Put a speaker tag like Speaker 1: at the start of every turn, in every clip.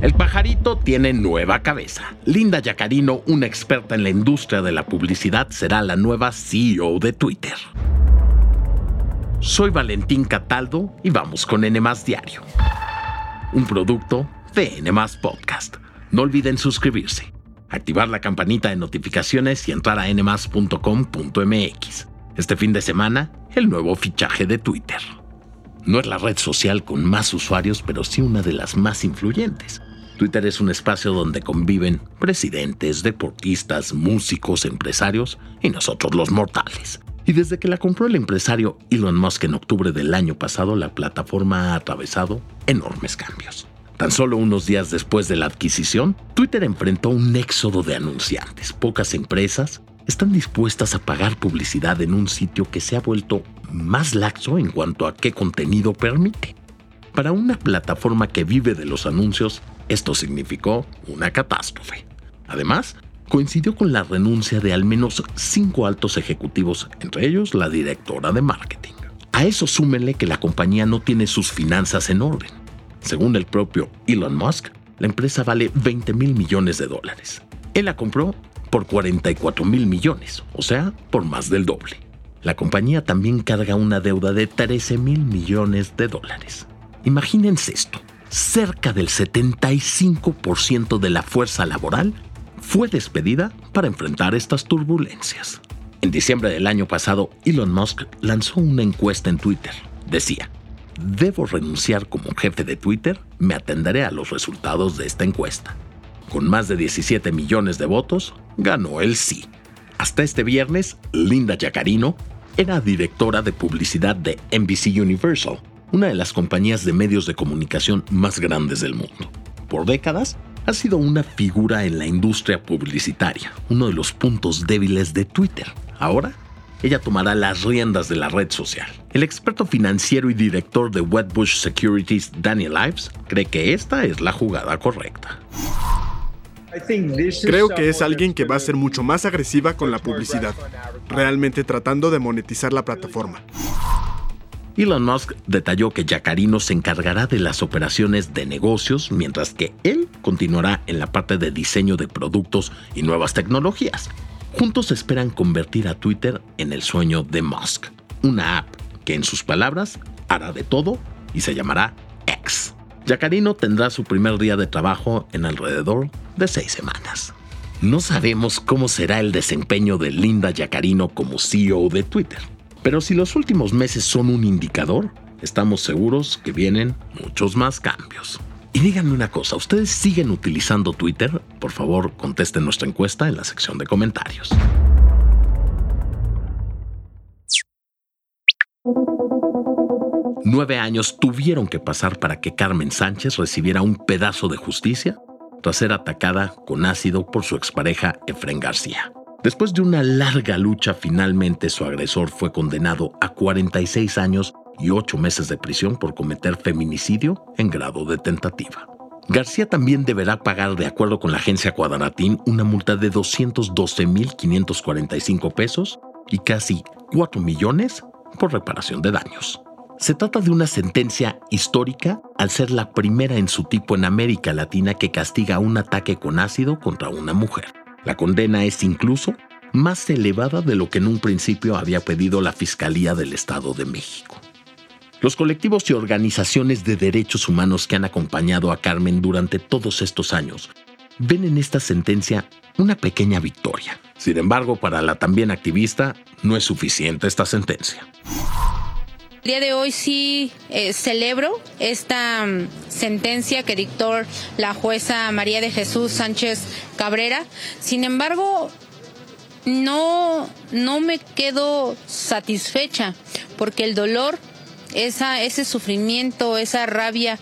Speaker 1: El pajarito tiene nueva cabeza. Linda Yacarino, una experta en la industria de la publicidad, será la nueva CEO de Twitter. Soy Valentín Cataldo y vamos con N Diario. Un producto de N Podcast. No olviden suscribirse, activar la campanita de notificaciones y entrar a nmas.com.mx. Este fin de semana, el nuevo fichaje de Twitter. No es la red social con más usuarios, pero sí una de las más influyentes. Twitter es un espacio donde conviven presidentes, deportistas, músicos, empresarios y nosotros los mortales. Y desde que la compró el empresario Elon Musk en octubre del año pasado, la plataforma ha atravesado enormes cambios. Tan solo unos días después de la adquisición, Twitter enfrentó un éxodo de anunciantes. Pocas empresas están dispuestas a pagar publicidad en un sitio que se ha vuelto más laxo en cuanto a qué contenido permite. Para una plataforma que vive de los anuncios, esto significó una catástrofe. Además, coincidió con la renuncia de al menos cinco altos ejecutivos, entre ellos la directora de marketing. A eso súmenle que la compañía no tiene sus finanzas en orden. Según el propio Elon Musk, la empresa vale 20 mil millones de dólares. Él la compró por 44 mil millones, o sea, por más del doble. La compañía también carga una deuda de 13 mil millones de dólares. Imagínense esto, cerca del 75% de la fuerza laboral fue despedida para enfrentar estas turbulencias. En diciembre del año pasado, Elon Musk lanzó una encuesta en Twitter. Decía, ¿debo renunciar como jefe de Twitter? Me atenderé a los resultados de esta encuesta. Con más de 17 millones de votos, ganó el sí. Hasta este viernes, Linda Yacarino era directora de publicidad de NBC Universal, una de las compañías de medios de comunicación más grandes del mundo. Por décadas, ha sido una figura en la industria publicitaria, uno de los puntos débiles de Twitter. Ahora, ella tomará las riendas de la red social. El experto financiero y director de Wedbush Securities, Daniel Ives, cree que esta es la jugada correcta.
Speaker 2: Creo que es alguien que va a ser mucho más agresiva con la publicidad, realmente tratando de monetizar la plataforma.
Speaker 1: Elon Musk detalló que Yacarino se encargará de las operaciones de negocios, mientras que él continuará en la parte de diseño de productos y nuevas tecnologías. Juntos esperan convertir a Twitter en el sueño de Musk, una app que en sus palabras hará de todo y se llamará X. Yacarino tendrá su primer día de trabajo en alrededor de seis semanas. No sabemos cómo será el desempeño de Linda Yacarino como CEO de Twitter pero si los últimos meses son un indicador, estamos seguros que vienen muchos más cambios. Y díganme una cosa, ¿ustedes siguen utilizando Twitter? Por favor, contesten nuestra encuesta en la sección de comentarios. Nueve años tuvieron que pasar para que Carmen Sánchez recibiera un pedazo de justicia tras ser atacada con ácido por su expareja Efren García. Después de una larga lucha, finalmente su agresor fue condenado a 46 años y 8 meses de prisión por cometer feminicidio en grado de tentativa. García también deberá pagar, de acuerdo con la agencia Cuadratín, una multa de 212.545 pesos y casi 4 millones por reparación de daños. Se trata de una sentencia histórica al ser la primera en su tipo en América Latina que castiga un ataque con ácido contra una mujer. La condena es incluso más elevada de lo que en un principio había pedido la Fiscalía del Estado de México. Los colectivos y organizaciones de derechos humanos que han acompañado a Carmen durante todos estos años ven en esta sentencia una pequeña victoria. Sin embargo, para la también activista, no es suficiente esta sentencia.
Speaker 3: Día de hoy sí eh, celebro esta mm, sentencia que dictó la jueza María de Jesús Sánchez Cabrera. Sin embargo, no, no me quedo satisfecha porque el dolor, esa, ese sufrimiento, esa rabia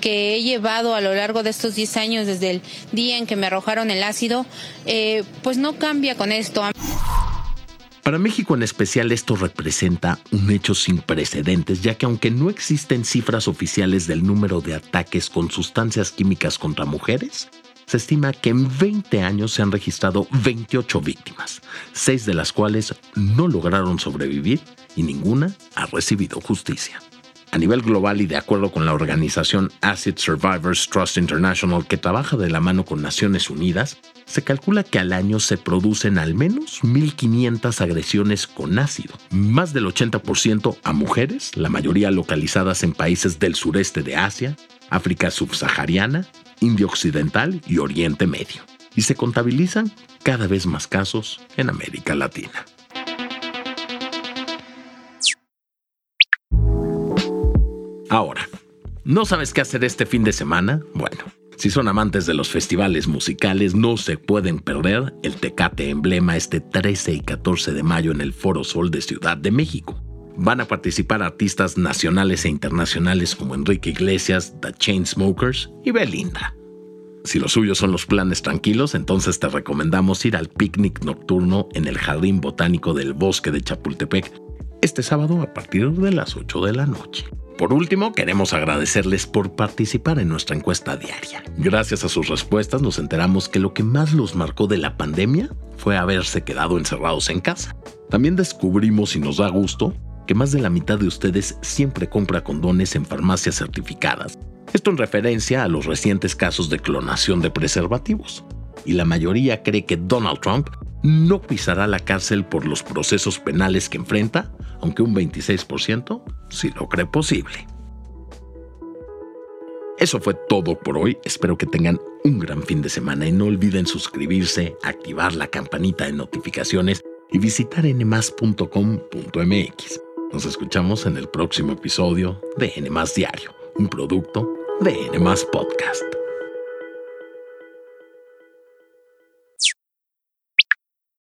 Speaker 3: que he llevado a lo largo de estos 10 años desde el día en que me arrojaron el ácido, eh, pues no cambia con esto.
Speaker 1: Para México en especial esto representa un hecho sin precedentes, ya que aunque no existen cifras oficiales del número de ataques con sustancias químicas contra mujeres, se estima que en 20 años se han registrado 28 víctimas, seis de las cuales no lograron sobrevivir y ninguna ha recibido justicia. A nivel global y de acuerdo con la organización Acid Survivors Trust International que trabaja de la mano con Naciones Unidas, se calcula que al año se producen al menos 1.500 agresiones con ácido, más del 80% a mujeres, la mayoría localizadas en países del sureste de Asia, África subsahariana, India Occidental y Oriente Medio. Y se contabilizan cada vez más casos en América Latina. Ahora, ¿no sabes qué hacer este fin de semana? Bueno, si son amantes de los festivales musicales, no se pueden perder el Tecate Emblema este 13 y 14 de mayo en el Foro Sol de Ciudad de México. Van a participar artistas nacionales e internacionales como Enrique Iglesias, The Chainsmokers y Belinda. Si los suyos son los planes tranquilos, entonces te recomendamos ir al picnic nocturno en el Jardín Botánico del Bosque de Chapultepec este sábado a partir de las 8 de la noche. Por último, queremos agradecerles por participar en nuestra encuesta diaria. Gracias a sus respuestas nos enteramos que lo que más los marcó de la pandemia fue haberse quedado encerrados en casa. También descubrimos y nos da gusto que más de la mitad de ustedes siempre compra condones en farmacias certificadas. Esto en referencia a los recientes casos de clonación de preservativos. Y la mayoría cree que Donald Trump no pisará la cárcel por los procesos penales que enfrenta, aunque un 26% sí lo cree posible. Eso fue todo por hoy. Espero que tengan un gran fin de semana y no olviden suscribirse, activar la campanita de notificaciones y visitar nmas.com.mx. Nos escuchamos en el próximo episodio de Nmas Diario, un producto de Nmas Podcast.